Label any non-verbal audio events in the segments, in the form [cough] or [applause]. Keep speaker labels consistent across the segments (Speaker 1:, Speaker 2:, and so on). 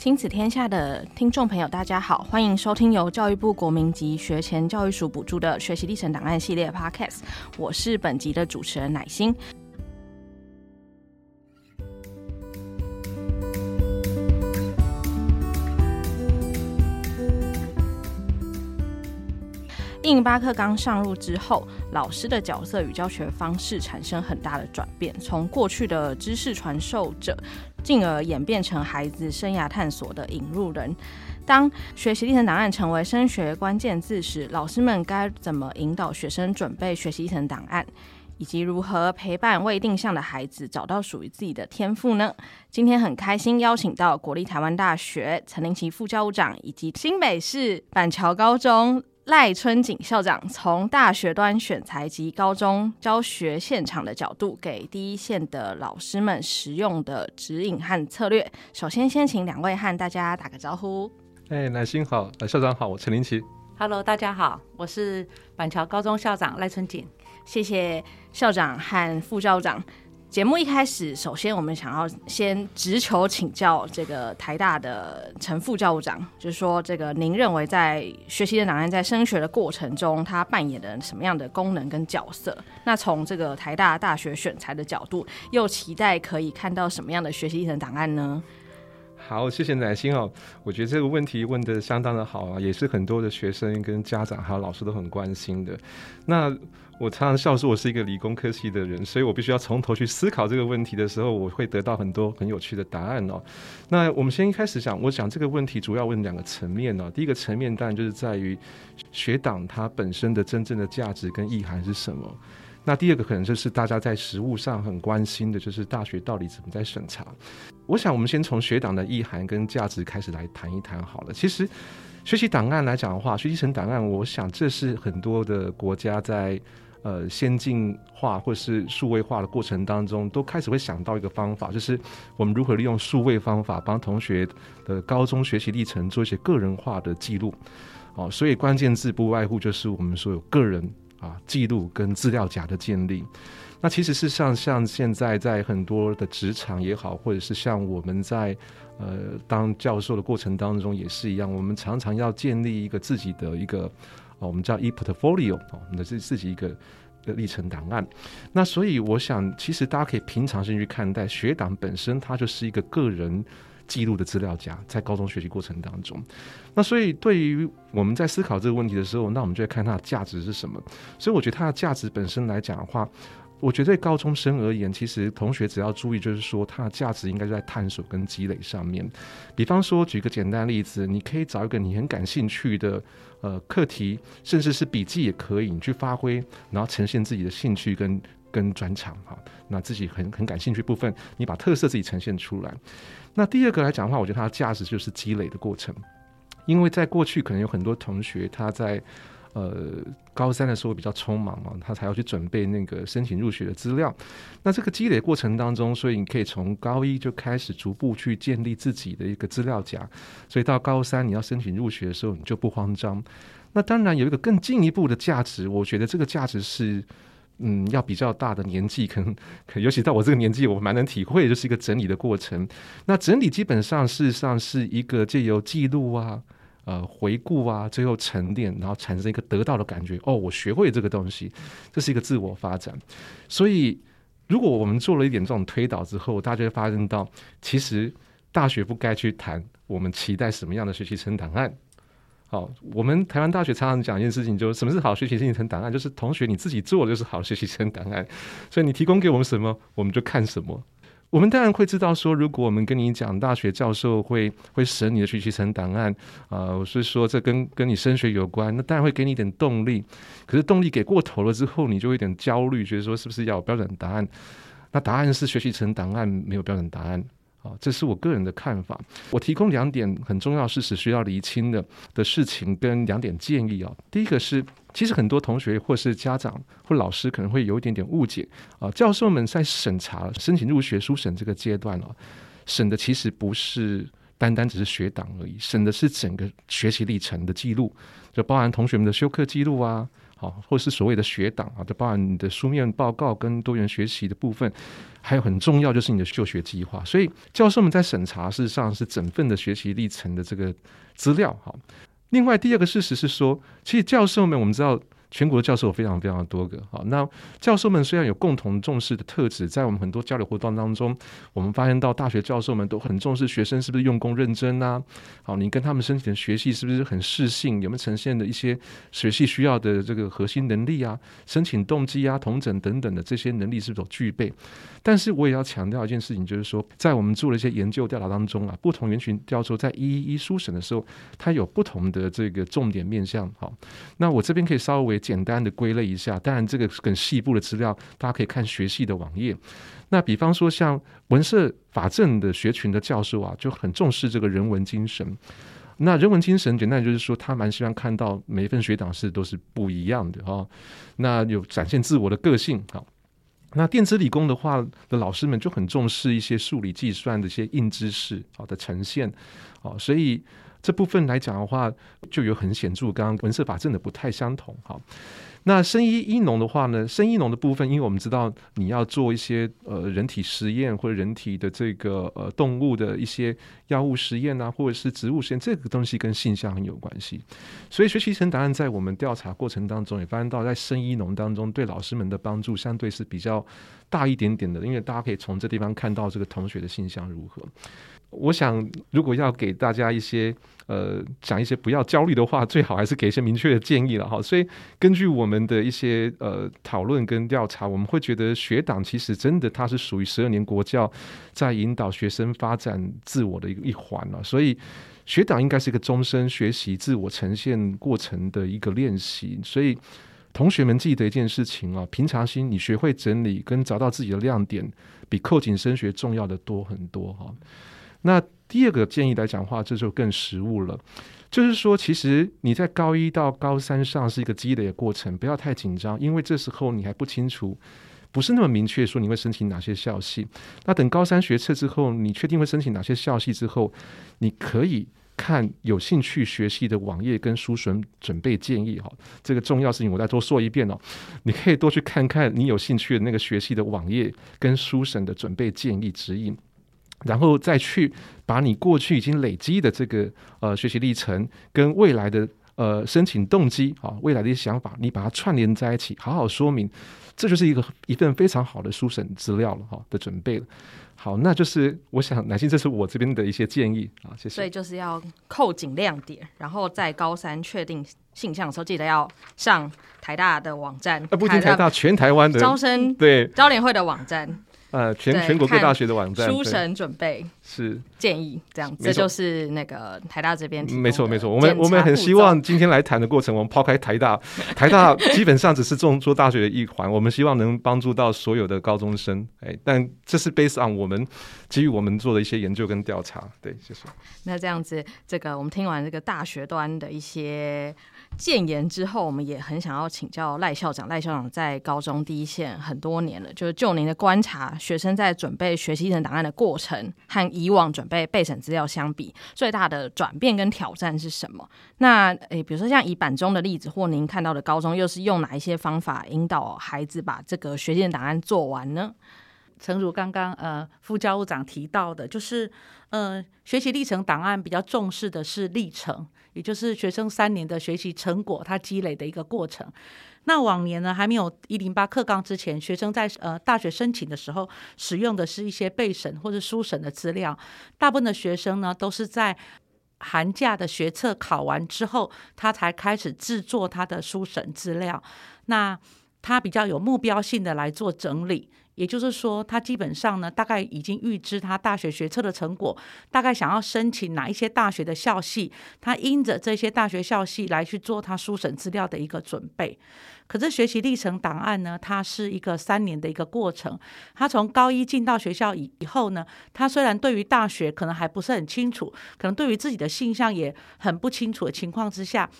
Speaker 1: 亲子天下的听众朋友，大家好，欢迎收听由教育部国民及学前教育署补助的学习历程档案系列 Podcast。我是本集的主持人乃心。印巴克刚上路之后，老师的角色与教学方式产生很大的转变，从过去的知识传授者，进而演变成孩子生涯探索的引路人。当学习历程档案成为升学关键字时，老师们该怎么引导学生准备学习历程档案，以及如何陪伴未定向的孩子找到属于自己的天赋呢？今天很开心邀请到国立台湾大学陈麟琪副教务长，以及新北市板桥高中赖春锦校长，从大学端选材及高中教学现场的角度，给第一线的老师们实用的指引和策略。首先，先请两位和大家打个招呼。
Speaker 2: 哎，乃心好，呃校长好，我陈林奇。
Speaker 3: Hello，大家好，我是板桥高中校长赖春锦。
Speaker 1: 谢谢校长和副校长。节目一开始，首先我们想要先直球请教这个台大的陈副教务长，就是说，这个您认为在学习的档案在升学的过程中，它扮演的什么样的功能跟角色？那从这个台大大学选才的角度，又期待可以看到什么样的学习历程档案呢？
Speaker 2: 好，谢谢乃心哦。我觉得这个问题问得相当的好啊，也是很多的学生跟家长还有老师都很关心的。那我常常笑说，我是一个理工科系的人，所以我必须要从头去思考这个问题的时候，我会得到很多很有趣的答案哦。那我们先一开始讲，我想这个问题主要问两个层面哦。第一个层面当然就是在于学档它本身的真正的价值跟意涵是什么。那第二个可能就是大家在实务上很关心的，就是大学到底怎么在审查。我想我们先从学档的意涵跟价值开始来谈一谈好了。其实。学习档案来讲的话，学习成档案，我想这是很多的国家在呃先进化或是数位化的过程当中，都开始会想到一个方法，就是我们如何利用数位方法帮同学的高中学习历程做一些个人化的记录。哦，所以关键字不外乎就是我们说有个人啊记录跟资料夹的建立。那其实是像像现在在很多的职场也好，或者是像我们在呃当教授的过程当中也是一样，我们常常要建立一个自己的一个，哦、我们叫 e-portfolio 哦，那是自己一个的历程档案。那所以我想，其实大家可以平常心去看待学档本身，它就是一个个人记录的资料夹，在高中学习过程当中。那所以对于我们在思考这个问题的时候，那我们就要看它的价值是什么。所以我觉得它的价值本身来讲的话。我觉得对高中生而言，其实同学只要注意，就是说它的价值应该是在探索跟积累上面。比方说，举个简单例子，你可以找一个你很感兴趣的呃课题，甚至是笔记也可以，你去发挥，然后呈现自己的兴趣跟跟专长哈。那自己很很感兴趣部分，你把特色自己呈现出来。那第二个来讲的话，我觉得它的价值就是积累的过程，因为在过去可能有很多同学他在。呃，高三的时候比较匆忙嘛，他才要去准备那个申请入学的资料。那这个积累过程当中，所以你可以从高一就开始逐步去建立自己的一个资料夹。所以到高三你要申请入学的时候，你就不慌张。那当然有一个更进一步的价值，我觉得这个价值是，嗯，要比较大的年纪，可能可尤其到我这个年纪，我蛮能体会，就是一个整理的过程。那整理基本上事实上是一个借由记录啊。呃，回顾啊，最后沉淀，然后产生一个得到的感觉。哦，我学会这个东西，这是一个自我发展。所以，如果我们做了一点这种推导之后，大家就会发现到，其实大学不该去谈我们期待什么样的学习成档案。好，我们台湾大学常常讲一件事情，就是什么是好学习历程档案？就是同学你自己做就是好学习成档案。所以你提供给我们什么，我们就看什么。我们当然会知道说，如果我们跟你讲大学教授会会审你的学习成档案，啊、呃，我是说这跟跟你升学有关，那当然会给你一点动力。可是动力给过头了之后，你就有点焦虑，觉得说是不是要有标准答案？那答案是学习成档案没有标准答案。啊，这是我个人的看法。我提供两点很重要事实需要厘清的的事情，跟两点建议啊。第一个是，其实很多同学或是家长或老师可能会有一点点误解啊。教授们在审查申请入学书审这个阶段哦，审的其实不是单单只是学档而已，审的是整个学习历程的记录，就包含同学们的修课记录啊。好，或是所谓的学党啊，就包含你的书面报告跟多元学习的部分，还有很重要就是你的就学计划。所以教授们在审查，事实上是整份的学习历程的这个资料。好，另外第二个事实是说，其实教授们我们知道。全国的教授有非常非常多个，好，那教授们虽然有共同重视的特质，在我们很多交流活动当中，我们发现到大学教授们都很重视学生是不是用功认真啊，好，你跟他们申请的学习是不是很适性，有没有呈现的一些学习需要的这个核心能力啊，申请动机啊、同整等等的这些能力是否具备？但是我也要强调一件事情，就是说，在我们做了一些研究调查当中啊，不同人群教授在一一一书审的时候，他有不同的这个重点面向。好，那我这边可以稍微简单的归类一下，当然这个更细部的资料，大家可以看学系的网页。那比方说，像文社法政的学群的教授啊，就很重视这个人文精神。那人文精神，简单就是说，他蛮希望看到每一份学党是都是不一样的哈。那有展现自我的个性，哈。那电子理工的话的老师们就很重视一些数理计算的一些硬知识好的呈现，好，所以这部分来讲的话，就有很显著，刚刚文社法真的不太相同，好。那生医医农的话呢，生医农的部分，因为我们知道你要做一些呃人体实验或者人体的这个呃动物的一些药物实验啊，或者是植物实验，这个东西跟性向很有关系。所以学习成答案在我们调查过程当中也发现到，在生医农当中对老师们的帮助相对是比较大一点点的，因为大家可以从这地方看到这个同学的性向如何。我想，如果要给大家一些呃讲一些不要焦虑的话，[laughs] 最好还是给一些明确的建议了哈。所以根据我们的一些呃讨论跟调查，我们会觉得学党其实真的它是属于十二年国教在引导学生发展自我的一个一环了。所以学党应该是一个终身学习自我呈现过程的一个练习。所以同学们记得一件事情啊，平常心，你学会整理跟找到自己的亮点，比扣紧升学重要的多很多哈。那第二个建议来讲话，这就更实务了。就是说，其实你在高一到高三上是一个积累的过程，不要太紧张，因为这时候你还不清楚，不是那么明确说你会申请哪些校系。那等高三学测之后，你确定会申请哪些校系之后，你可以看有兴趣学习的网页跟书审准备建议。哈，这个重要事情我再多说一遍哦。你可以多去看看你有兴趣的那个学系的网页跟书审的准备建议指引。然后再去把你过去已经累积的这个呃学习历程跟未来的呃申请动机啊，未来的一些想法，你把它串联在一起，好好说明，这就是一个一份非常好的书审资料了哈的准备了。好，那就是我想乃馨，这是我这边的一些建议啊，谢谢。
Speaker 1: 所以就是要扣紧亮点，然后在高三确定性向的时候，记得要上台大的网站，
Speaker 2: 啊，不仅台大，全台湾的
Speaker 1: 招生
Speaker 2: 对
Speaker 1: 招联会的网站。
Speaker 2: 呃，全全国各大学的网站，
Speaker 1: 书审准备是建议这样，这就是那个台大这边。
Speaker 2: 没错没错，我们我们很希望今天来谈的过程，我们抛开台大，[laughs] 台大基本上只是众多大学的一环，我们希望能帮助到所有的高中生。哎，但这是 based on 我们基于我们做的一些研究跟调查。对，谢谢。[laughs]
Speaker 1: 那这样子，这个我们听完这个大学端的一些。建言之后，我们也很想要请教赖校长。赖校长在高中第一线很多年了，就是就您的观察，学生在准备学习历程档案的过程和以往准备备审资料相比，最大的转变跟挑战是什么？那诶，比如说像以板中的例子，或您看到的高中，又是用哪一些方法引导孩子把这个学习的档案做完呢？
Speaker 3: 诚如刚刚呃副教务长提到的，就是呃学习历程档案比较重视的是历程。也就是学生三年的学习成果，他积累的一个过程。那往年呢，还没有一零八课纲之前，学生在呃大学申请的时候，使用的是一些备审或者书审的资料。大部分的学生呢，都是在寒假的学测考完之后，他才开始制作他的书审资料。那他比较有目标性的来做整理。也就是说，他基本上呢，大概已经预知他大学学测的成果，大概想要申请哪一些大学的校系，他因着这些大学校系来去做他书审资料的一个准备。可是学习历程档案呢，它是一个三年的一个过程。他从高一进到学校以以后呢，他虽然对于大学可能还不是很清楚，可能对于自己的性向也很不清楚的情况之下，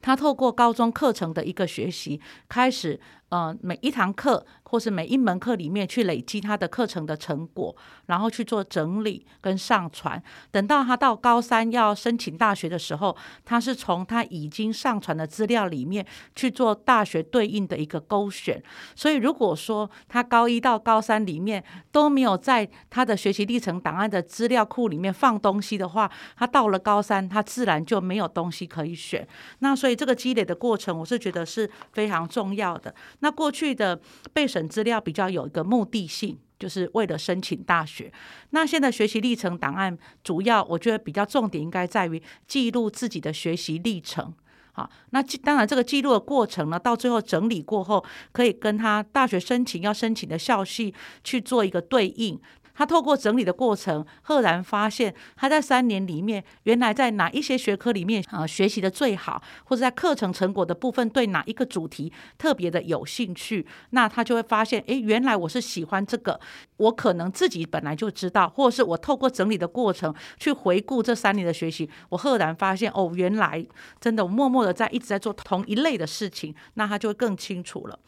Speaker 3: 他透过高中课程的一个学习，开始呃每一堂课或是每一门课里面去累积他的课程的成果，然后去做整理跟上传。等到他到高三要申请大学的时候，他是从他已经上传的资料里面去做大学对应的一个勾选。所以如果说他高一到高三里面都没有在他的学习历程档案的资料库里面放东西的话，他到了高三，他自然就没有东西可以选。那所以这个积累的过程，我是觉得是非常重要的。那过去的备审资料比较有一个目的性，就是为了申请大学。那现在学习历程档案主要，我觉得比较重点应该在于记录自己的学习历程。好，那记当然这个记录的过程呢，到最后整理过后，可以跟他大学申请要申请的校系去做一个对应。他透过整理的过程，赫然发现他在三年里面，原来在哪一些学科里面啊、学习的最好，或者在课程成果的部分对哪一个主题特别的有兴趣，那他就会发现，诶，原来我是喜欢这个，我可能自己本来就知道，或者是我透过整理的过程去回顾这三年的学习，我赫然发现，哦，原来真的我默默的在一直在做同一类的事情，那他就会更清楚了。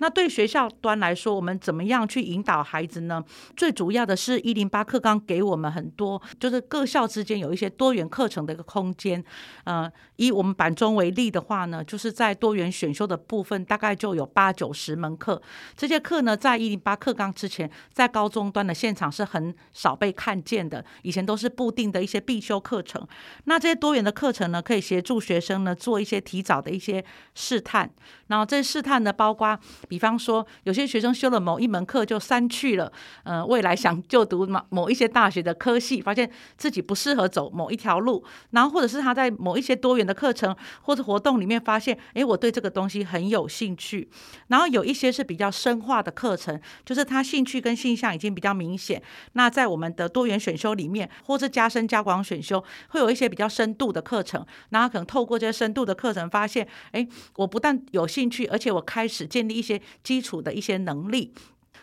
Speaker 3: 那对学校端来说，我们怎么样去引导孩子呢？最主要的是一零八课纲给我们很多，就是各校之间有一些多元课程的一个空间。呃，以我们板中为例的话呢，就是在多元选修的部分，大概就有八九十门课。这些课呢，在一零八课纲之前，在高中端的现场是很少被看见的。以前都是固定的一些必修课程。那这些多元的课程呢，可以协助学生呢做一些提早的一些试探。然后这些试探呢，包括比方说，有些学生修了某一门课就删去了，呃，未来想就读某某一些大学的科系，发现自己不适合走某一条路，然后或者是他在某一些多元的课程或者活动里面发现，诶，我对这个东西很有兴趣。然后有一些是比较深化的课程，就是他兴趣跟性向已经比较明显。那在我们的多元选修里面，或是加深加广选修，会有一些比较深度的课程。然后可能透过这些深度的课程，发现，诶，我不但有兴趣，而且我开始建立一些基础的一些能力，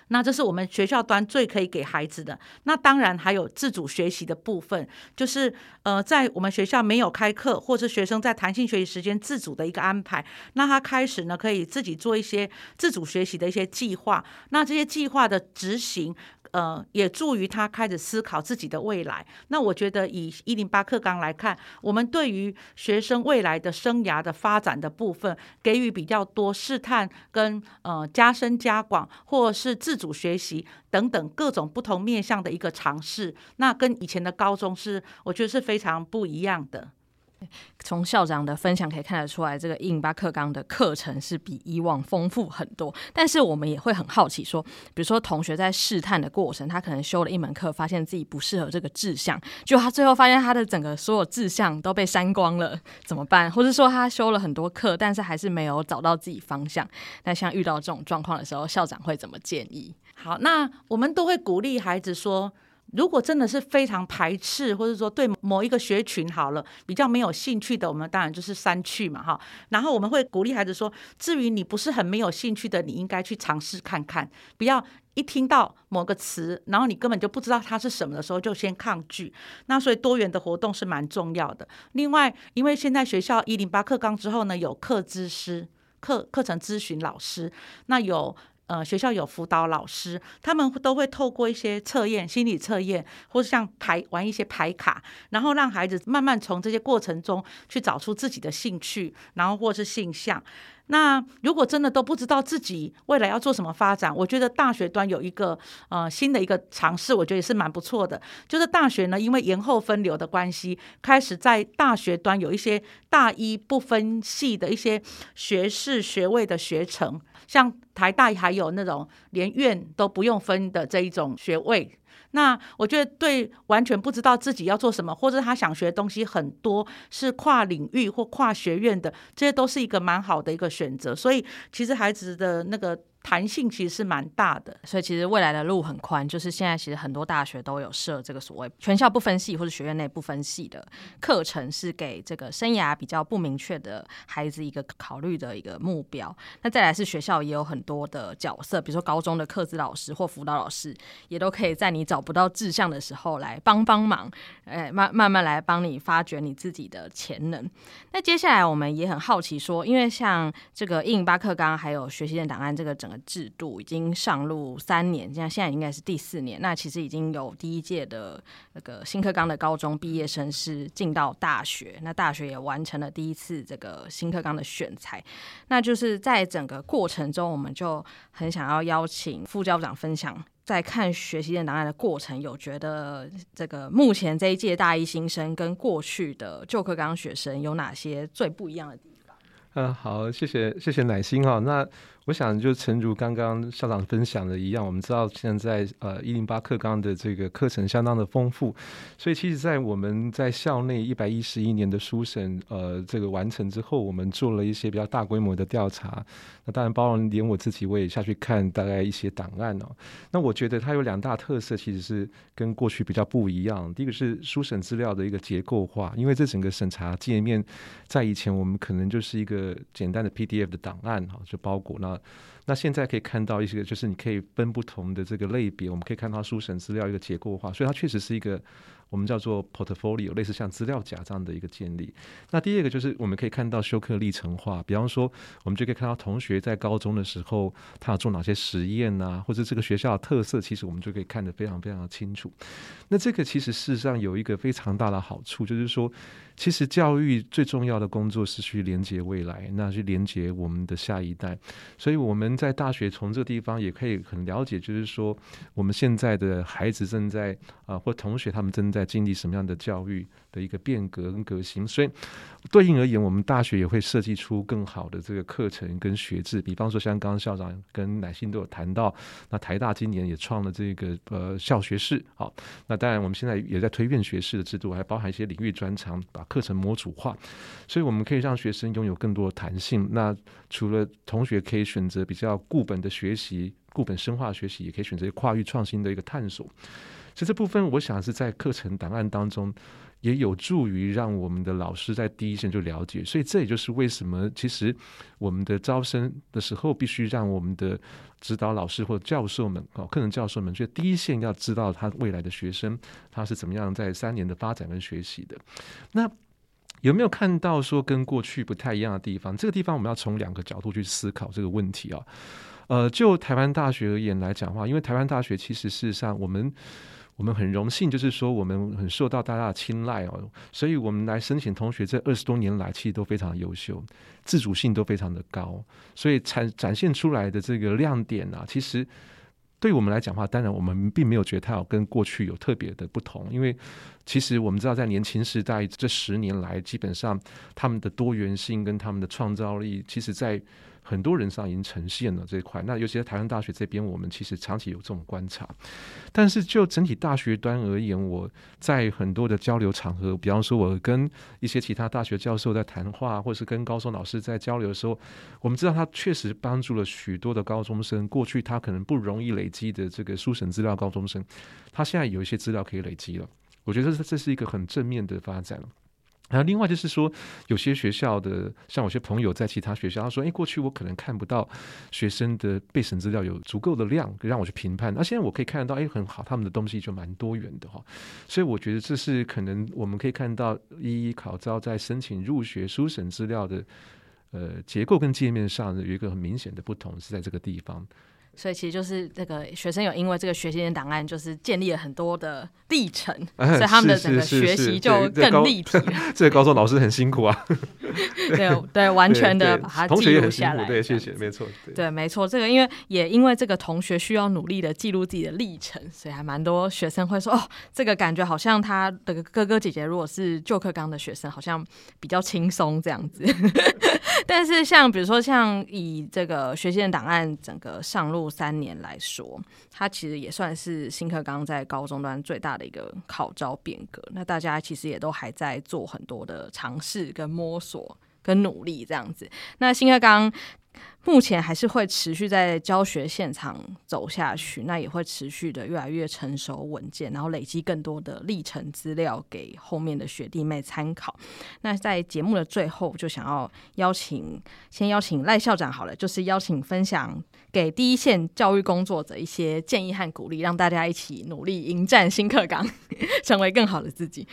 Speaker 3: 那这是我们学校端最可以给孩子的。那当然还有自主学习的部分，就是呃，在我们学校没有开课，或是学生在弹性学习时间自主的一个安排，那他开始呢可以自己做一些自主学习的一些计划。那这些计划的执行。呃，也助于他开始思考自己的未来。那我觉得，以一零八课纲来看，我们对于学生未来的生涯的发展的部分，给予比较多试探跟呃加深加广，或是自主学习等等各种不同面向的一个尝试。那跟以前的高中是，我觉得是非常不一样的。[laughs]
Speaker 1: 从校长的分享可以看得出来，这个印巴克纲的课程是比以往丰富很多。但是我们也会很好奇，说，比如说同学在试探的过程，他可能修了一门课，发现自己不适合这个志向，就他最后发现他的整个所有志向都被删光了，怎么办？或者说他修了很多课，但是还是没有找到自己方向。那像遇到这种状况的时候，校长会怎么建议？
Speaker 3: 好，那我们都会鼓励孩子说。如果真的是非常排斥，或者说对某一个学群好了比较没有兴趣的，我们当然就是删去嘛，哈。然后我们会鼓励孩子说，至于你不是很没有兴趣的，你应该去尝试看看，不要一听到某个词，然后你根本就不知道它是什么的时候就先抗拒。那所以多元的活动是蛮重要的。另外，因为现在学校一零八课纲之后呢，有课咨师、课课程咨询老师，那有。呃，学校有辅导老师，他们都会透过一些测验、心理测验，或是像牌玩一些牌卡，然后让孩子慢慢从这些过程中去找出自己的兴趣，然后或是性向。那如果真的都不知道自己未来要做什么发展，我觉得大学端有一个呃新的一个尝试，我觉得也是蛮不错的。就是大学呢，因为延后分流的关系，开始在大学端有一些大一不分系的一些学士学位的学程。像台大还有那种连院都不用分的这一种学位，那我觉得对完全不知道自己要做什么，或者他想学的东西很多，是跨领域或跨学院的，这些都是一个蛮好的一个选择。所以其实孩子的那个。弹性其实是蛮大的，
Speaker 1: 所以其实未来的路很宽。就是现在其实很多大学都有设这个所谓全校不分系或者学院内不分系的课程，是给这个生涯比较不明确的孩子一个考虑的一个目标。那再来是学校也有很多的角色，比如说高中的课资老师或辅导老师，也都可以在你找不到志向的时候来帮帮忙，哎，慢慢慢来帮你发掘你自己的潜能。那接下来我们也很好奇说，因为像这个印巴克刚还有学习的档案这个整个。制度已经上路三年，现在现在应该是第四年。那其实已经有第一届的那个新课纲的高中毕业生是进到大学，那大学也完成了第一次这个新课纲的选才。那就是在整个过程中，我们就很想要邀请副教务长分享，在看学习历程档案的过程，有觉得这个目前这一届大一新生跟过去的旧课纲学生有哪些最不一样的地方？
Speaker 2: 嗯，好，谢谢谢谢乃心哈。那我想就诚如刚刚校长分享的一样，我们知道现在呃一零八课纲的这个课程相当的丰富，所以其实，在我们在校内一百一十一年的书审呃这个完成之后，我们做了一些比较大规模的调查。那当然，包括连我自己，我也下去看大概一些档案哦。那我觉得它有两大特色，其实是跟过去比较不一样。第一个是书审资料的一个结构化，因为这整个审查界面在以前我们可能就是一个简单的 PDF 的档案哈，就包裹那。那现在可以看到一些，就是你可以分不同的这个类别，我们可以看到书审资料一个结构化，所以它确实是一个。我们叫做 portfolio，类似像资料夹这样的一个建立。那第二个就是我们可以看到修课历程化，比方说我们就可以看到同学在高中的时候他要做哪些实验啊，或者这个学校的特色，其实我们就可以看得非常非常的清楚。那这个其实事实上有一个非常大的好处，就是说，其实教育最重要的工作是去连接未来，那去连接我们的下一代。所以我们在大学从这个地方也可以很了解，就是说我们现在的孩子正在啊、或同学他们正在。在经历什么样的教育的一个变革跟革新，所以对应而言，我们大学也会设计出更好的这个课程跟学制。比方说，像刚刚校长跟乃馨都有谈到，那台大今年也创了这个呃校学士，好，那当然我们现在也在推院学士的制度，还包含一些领域专长，把课程模组化，所以我们可以让学生拥有更多的弹性。那除了同学可以选择比较固本的学习、固本深化学习，也可以选择跨域创新的一个探索。所以这部分，我想是在课程档案当中，也有助于让我们的老师在第一线就了解。所以这也就是为什么，其实我们的招生的时候，必须让我们的指导老师或教授们哦，课程教授们，所以第一线要知道他未来的学生他是怎么样在三年的发展跟学习的。那有没有看到说跟过去不太一样的地方？这个地方我们要从两个角度去思考这个问题啊。呃，就台湾大学而言来讲话，因为台湾大学其实事实上我们。我们很荣幸，就是说我们很受到大家的青睐哦，所以我们来申请同学这二十多年来，其实都非常优秀，自主性都非常的高，所以展展现出来的这个亮点啊，其实对我们来讲话，当然我们并没有觉得它有跟过去有特别的不同，因为其实我们知道在年轻时代这十年来，基本上他们的多元性跟他们的创造力，其实在。很多人上已经呈现了这一块，那尤其在台湾大学这边，我们其实长期有这种观察。但是就整体大学端而言，我在很多的交流场合，比方说我跟一些其他大学教授在谈话，或是跟高中老师在交流的时候，我们知道他确实帮助了许多的高中生。过去他可能不容易累积的这个书审资料，高中生他现在有一些资料可以累积了。我觉得这这是一个很正面的发展。然后另外就是说，有些学校的，像我些朋友在其他学校，他说：“哎，过去我可能看不到学生的备审资料有足够的量，让我去评判。那现在我可以看得到，哎，很好，他们的东西就蛮多元的哈。所以我觉得这是可能我们可以看到一一考招在申请入学书审资料的呃结构跟界面上有一个很明显的不同，是在这个地方。”
Speaker 1: 所以其实就是这个学生有因为这个学习的档案，就是建立了很多的历程，[laughs] 所以他们的整个学习就更立体了。[laughs]
Speaker 2: 这个高中老师很辛苦啊，[laughs]
Speaker 1: 对对，完全的把它记录下来。
Speaker 2: 对，谢谢，没错，
Speaker 1: 对，没错。这个因为也因为这个同学需要努力的记录自己的历程，所以还蛮多学生会说哦，这个感觉好像他的哥哥姐姐如果是旧课纲的学生，好像比较轻松这样子。但是像比如说像以这个学习的档案整个上路。三年来说，它其实也算是新课纲在高中端最大的一个考招变革。那大家其实也都还在做很多的尝试、跟摸索、跟努力这样子。那新课纲。目前还是会持续在教学现场走下去，那也会持续的越来越成熟稳健，然后累积更多的历程资料给后面的学弟妹参考。那在节目的最后，就想要邀请，先邀请赖校长好了，就是邀请分享给第一线教育工作者一些建议和鼓励，让大家一起努力迎战新课纲，[laughs] 成为更好的自己。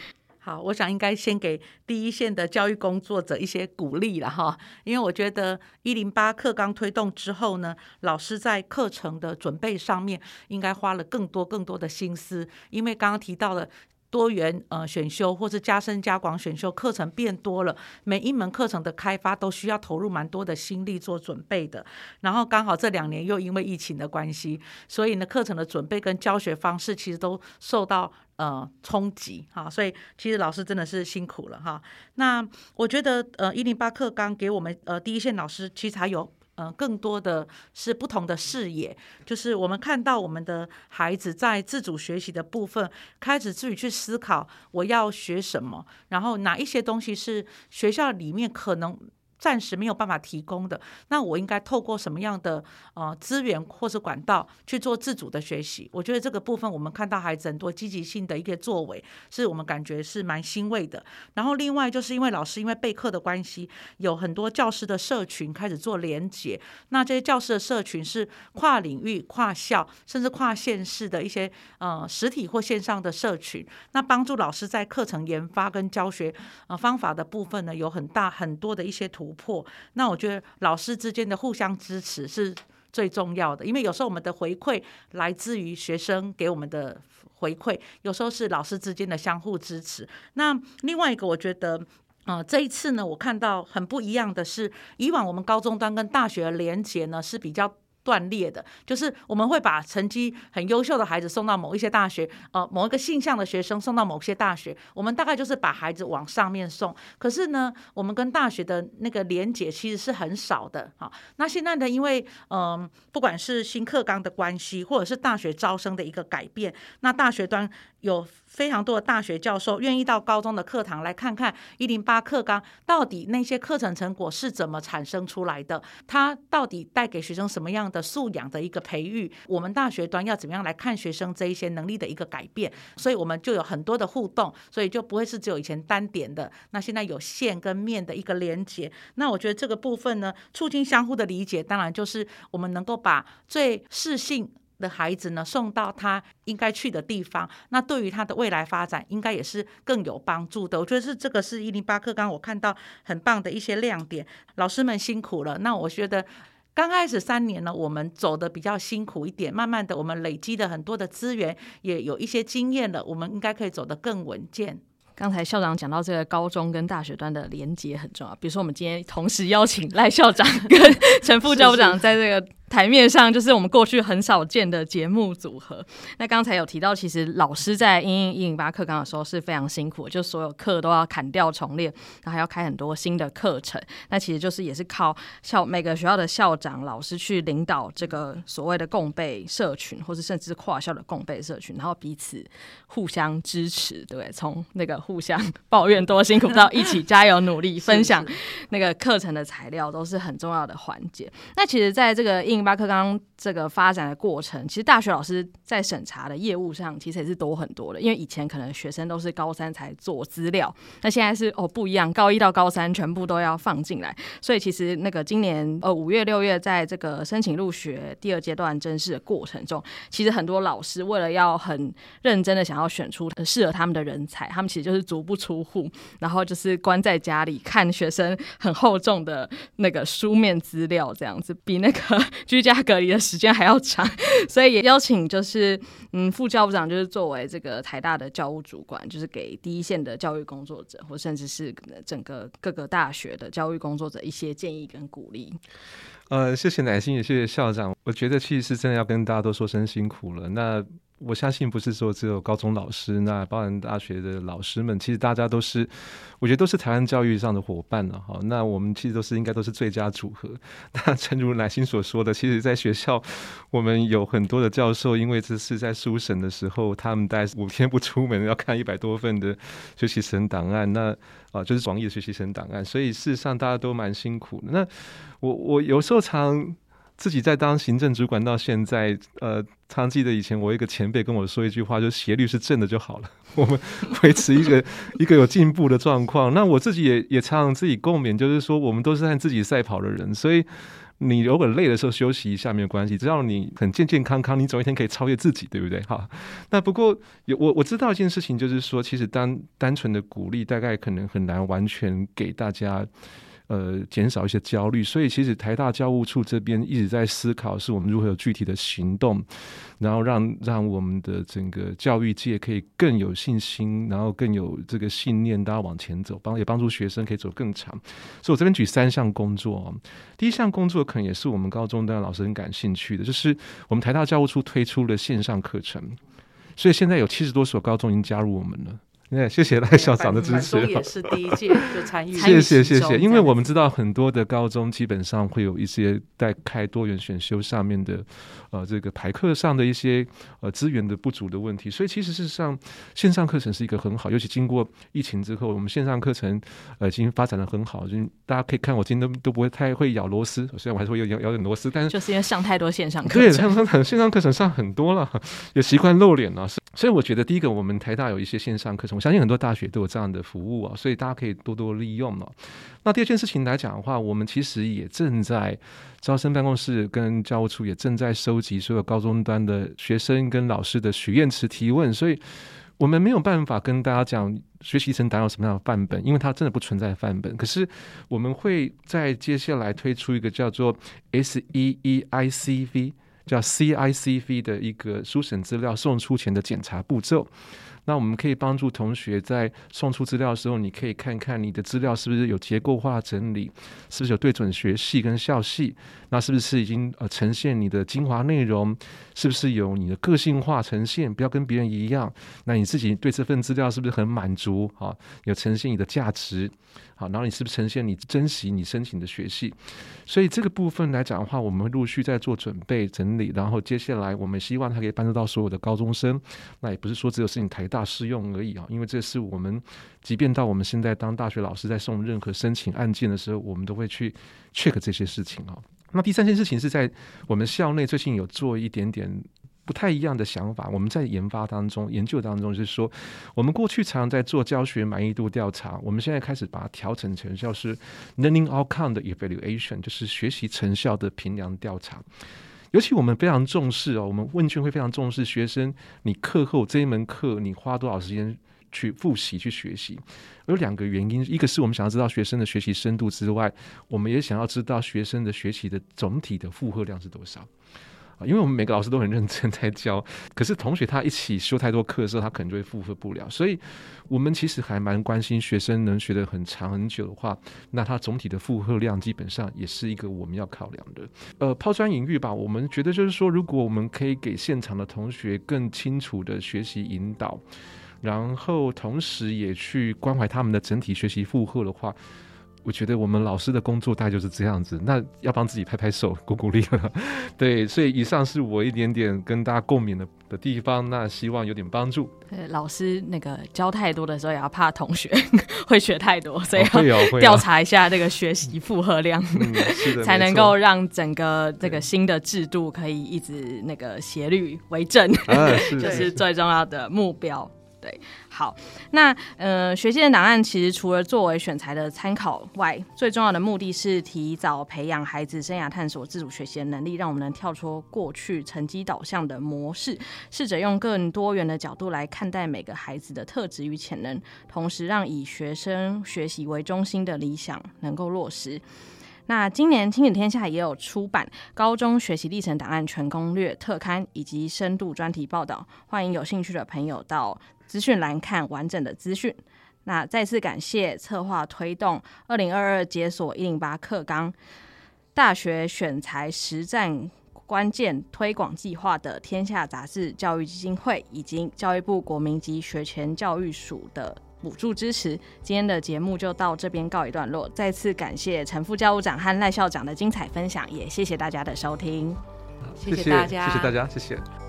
Speaker 3: 好，我想应该先给第一线的教育工作者一些鼓励了哈，因为我觉得一零八课纲推动之后呢，老师在课程的准备上面应该花了更多更多的心思，因为刚刚提到了。多元呃选修或是加深加广选修课程变多了，每一门课程的开发都需要投入蛮多的心力做准备的。然后刚好这两年又因为疫情的关系，所以呢课程的准备跟教学方式其实都受到呃冲击哈。所以其实老师真的是辛苦了哈。那我觉得呃一零八课纲给我们呃第一线老师其实还有。呃，更多的是不同的视野，就是我们看到我们的孩子在自主学习的部分，开始自己去思考我要学什么，然后哪一些东西是学校里面可能。暂时没有办法提供的，那我应该透过什么样的呃资源或是管道去做自主的学习？我觉得这个部分我们看到孩子很多积极性的一个作为，是我们感觉是蛮欣慰的。然后另外就是因为老师因为备课的关系，有很多教师的社群开始做连结，那这些教师的社群是跨领域、跨校甚至跨县市的一些呃实体或线上的社群，那帮助老师在课程研发跟教学呃方法的部分呢，有很大很多的一些图。破，那我觉得老师之间的互相支持是最重要的，因为有时候我们的回馈来自于学生给我们的回馈，有时候是老师之间的相互支持。那另外一个，我觉得，呃，这一次呢，我看到很不一样的是，以往我们高中端跟大学的连结呢是比较。断裂的，就是我们会把成绩很优秀的孩子送到某一些大学，呃，某一个性向的学生送到某些大学，我们大概就是把孩子往上面送。可是呢，我们跟大学的那个连结其实是很少的。好，那现在呢，因为嗯、不管是新课纲的关系，或者是大学招生的一个改变，那大学端有。非常多的大学教授愿意到高中的课堂来看看一零八课纲到底那些课程成果是怎么产生出来的，它到底带给学生什么样的素养的一个培育？我们大学端要怎么样来看学生这一些能力的一个改变？所以我们就有很多的互动，所以就不会是只有以前单点的。那现在有线跟面的一个连接，那我觉得这个部分呢，促进相互的理解，当然就是我们能够把最适性。的孩子呢，送到他应该去的地方，那对于他的未来发展，应该也是更有帮助的。我觉得是这个是一零八课纲，我看到很棒的一些亮点。老师们辛苦了。那我觉得刚开始三年呢，我们走得比较辛苦一点，慢慢的我们累积了很多的资源，也有一些经验了，我们应该可以走得更稳健。
Speaker 1: 刚才校长讲到这个高中跟大学端的连接很重要，比如说我们今天同时邀请赖校长跟陈副教务长在这个。台面上就是我们过去很少见的节目组合。那刚才有提到，其实老师在因应一零八课纲的时候是非常辛苦，就所有课都要砍掉重练，然后还要开很多新的课程。那其实就是也是靠校每个学校的校长、老师去领导这个所谓的共备社群，或是甚至跨校的共备社群，然后彼此互相支持，对不对？从那个互相抱怨多辛苦到一起加油努力，分享那个课程的材料，都是很重要的环节。那其实在这个应八课纲这个发展的过程，其实大学老师在审查的业务上，其实也是多很多的。因为以前可能学生都是高三才做资料，那现在是哦不一样，高一到高三全部都要放进来。所以其实那个今年呃五月六月，在这个申请入学第二阶段甄试的过程中，其实很多老师为了要很认真的想要选出适合他们的人才，他们其实就是足不出户，然后就是关在家里看学生很厚重的那个书面资料，这样子比那个。居家隔离的时间还要长，[laughs] 所以也邀请就是嗯副教务长，就是作为这个台大的教务主管，就是给第一线的教育工作者，或甚至是整个各个大学的教育工作者一些建议跟鼓励。
Speaker 2: 呃，谢谢乃心，也谢谢校长。我觉得其实是真的要跟大家都说声辛苦了。那。我相信不是说只有高中老师，那包含大学的老师们，其实大家都是，我觉得都是台湾教育上的伙伴了哈。那我们其实都是应该都是最佳组合。[laughs] 那正如乃馨所说的，其实在学校，我们有很多的教授，因为这是在书审的时候，他们大概五天不出门，要看一百多份的学习生档案，那啊就是广义的学习生档案，所以事实上大家都蛮辛苦的。那我我有时候常。自己在当行政主管到现在，呃，常记得以前我一个前辈跟我说一句话，就斜率是正的就好了。[laughs] 我们维持一个 [laughs] 一个有进步的状况。那我自己也也常常自己共勉，就是说我们都是和自己赛跑的人，所以你如果累的时候休息一下没有关系，只要你很健健康康，你总有一天可以超越自己，对不对？[laughs] 哈，那不过有我我知道一件事情，就是说，其实单单纯的鼓励，大概可能很难完全给大家。呃，减少一些焦虑，所以其实台大教务处这边一直在思考，是我们如何有具体的行动，然后让让我们的整个教育界可以更有信心，然后更有这个信念，大家往前走，帮也帮助学生可以走更长。所以我这边举三项工作哦，第一项工作可能也是我们高中的老师很感兴趣的，就是我们台大教务处推出了线上课程，所以现在有七十多所高中已经加入我们了。那谢谢赖校长的支持。
Speaker 3: 也是第一届就参与。
Speaker 2: 谢谢谢谢，因为我们知道很多的高中基本上会有一些在开多元选修上面的呃这个排课上的一些呃资源的不足的问题，所以其实事实上线上课程是一个很好，尤其经过疫情之后，我们线上课程呃已经发展的很好，就大家可以看我今天都都不会太会咬螺丝，虽然我还是会咬咬点螺丝，但是
Speaker 1: 就是因为上太多线上课程，
Speaker 2: 对，上上线上课程上很多了，也习惯露脸了，所以我觉得第一个我们台大有一些线上课程，我相信很多大学都有这样的服务啊，所以大家可以多多利用了。那第二件事情来讲的话，我们其实也正在招生办公室跟教务处也正在收集所有高中端的学生跟老师的许愿池提问，所以我们没有办法跟大家讲学习历程档案有什么样的范本，因为它真的不存在范本。可是我们会在接下来推出一个叫做 S E E I C V，叫 C I C V 的一个书审资料送出前的检查步骤。那我们可以帮助同学在送出资料的时候，你可以看看你的资料是不是有结构化整理，是不是有对准学系跟校系，那是不是已经呃呈现你的精华内容，是不是有你的个性化呈现，不要跟别人一样。那你自己对这份资料是不是很满足啊？有呈现你的价值。好，然后你是不是呈现你珍惜你申请的学系？所以这个部分来讲的话，我们陆续在做准备整理，然后接下来我们希望它可以帮助到所有的高中生。那也不是说只有是你台大适用而已啊，因为这是我们即便到我们现在当大学老师在送任何申请案件的时候，我们都会去 check 这些事情啊。那第三件事情是在我们校内最近有做一点点。不太一样的想法，我们在研发当中、研究当中，就是说，我们过去常常在做教学满意度调查，我们现在开始把它调整成叫是 learning outcome 的 evaluation，就是学习成效的评量调查。尤其我们非常重视哦，我们问卷会非常重视学生，你课后这一门课你花多少时间去复习、去学习？有两个原因，一个是我们想要知道学生的学习深度之外，我们也想要知道学生的学习的总体的负荷量是多少。因为我们每个老师都很认真在教，可是同学他一起修太多课的时候，他可能就会负荷不了。所以，我们其实还蛮关心学生能学得很长很久的话，那他总体的负荷量基本上也是一个我们要考量的。呃，抛砖引玉吧，我们觉得就是说，如果我们可以给现场的同学更清楚的学习引导，然后同时也去关怀他们的整体学习负荷的话。我觉得我们老师的工作大概就是这样子，那要帮自己拍拍手、鼓鼓励了。对，所以以上是我一点点跟大家共勉的的地方，那希望有点帮助。
Speaker 1: 对，老师那个教太多的时候，也要怕同学 [laughs] 会学太多，所以要
Speaker 2: 调、
Speaker 1: 哦、查一下这个学习负荷量，
Speaker 2: 嗯、是的 [laughs]
Speaker 1: 才能够让整个这个新的制度可以一直那个斜率为正，[laughs] 就是最重要的目标。对，好，那呃，学习的档案其实除了作为选材的参考外，最重要的目的是提早培养孩子生涯探索、自主学习的能力，让我们能跳出过去成绩导向的模式，试着用更多元的角度来看待每个孩子的特质与潜能，同时让以学生学习为中心的理想能够落实。那今年亲子天下也有出版《高中学习历程档案全攻略》特刊以及深度专题报道，欢迎有兴趣的朋友到资讯栏看完整的资讯。那再次感谢策划推动二零二二解锁一零八课纲大学选材实战关键推广计划的天下杂志教育基金会以及教育部国民及学前教育署的补助支持，今天的节目就到这边告一段落。再次感谢陈副教务长和赖校长的精彩分享，也谢谢大家的收听。
Speaker 2: 谢谢大家，谢谢大家，谢谢。